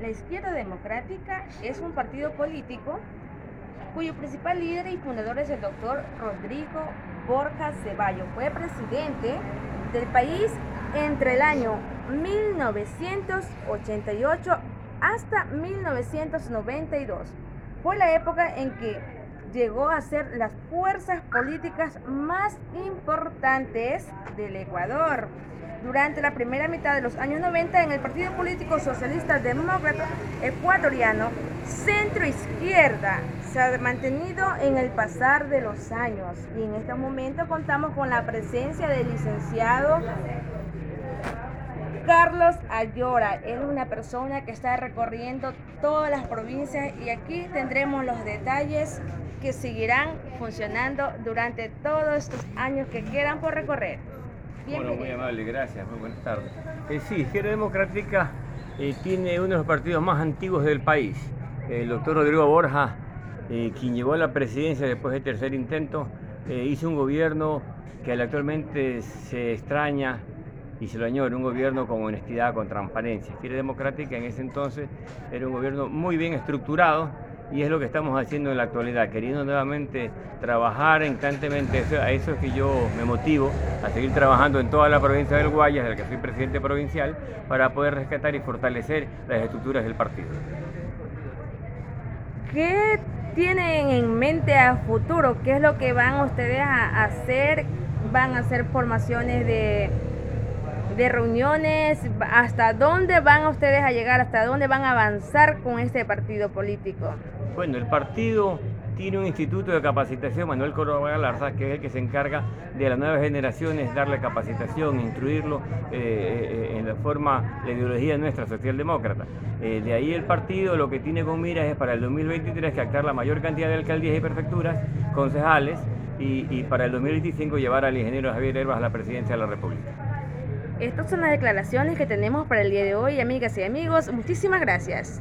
La Izquierda Democrática es un partido político cuyo principal líder y fundador es el doctor Rodrigo Borja Ceballos. Fue presidente del país entre el año 1988 hasta 1992. Fue la época en que llegó a ser las fuerzas políticas más importantes del Ecuador durante la primera mitad de los años 90 en el Partido Político Socialista Demócrata Ecuatoriano, centro izquierda, se ha mantenido en el pasar de los años y en este momento contamos con la presencia del licenciado Carlos Ayora. Es una persona que está recorriendo todas las provincias y aquí tendremos los detalles que seguirán funcionando durante todos estos años que quedan por recorrer. Bueno, muy amable, gracias, muy buenas tardes. Eh, sí, Izquierda Democrática eh, tiene uno de los partidos más antiguos del país. El doctor Rodrigo Borja, eh, quien llegó a la presidencia después del tercer intento, hizo un gobierno que actualmente se extraña y se lo añora, un gobierno con honestidad, con transparencia. Izquierda Democrática en ese entonces era un gobierno muy bien estructurado, y es lo que estamos haciendo en la actualidad, queriendo nuevamente trabajar instantemente, a eso es que yo me motivo a seguir trabajando en toda la provincia del Guayas, del que soy presidente provincial, para poder rescatar y fortalecer las estructuras del partido. ¿Qué tienen en mente a futuro? ¿Qué es lo que van ustedes a hacer? ¿Van a hacer formaciones de de reuniones, hasta dónde van ustedes a llegar, hasta dónde van a avanzar con este partido político. Bueno, el partido tiene un instituto de capacitación, Manuel Córdoba Galarza, que es el que se encarga de las nuevas generaciones, darle capacitación, instruirlo eh, eh, en la forma, la ideología nuestra socialdemócrata. Eh, de ahí el partido lo que tiene con miras es para el 2023 captar la mayor cantidad de alcaldías y prefecturas, concejales, y, y para el 2025 llevar al ingeniero Javier Herbas a la presidencia de la República. Estas son las declaraciones que tenemos para el día de hoy, amigas y amigos. Muchísimas gracias.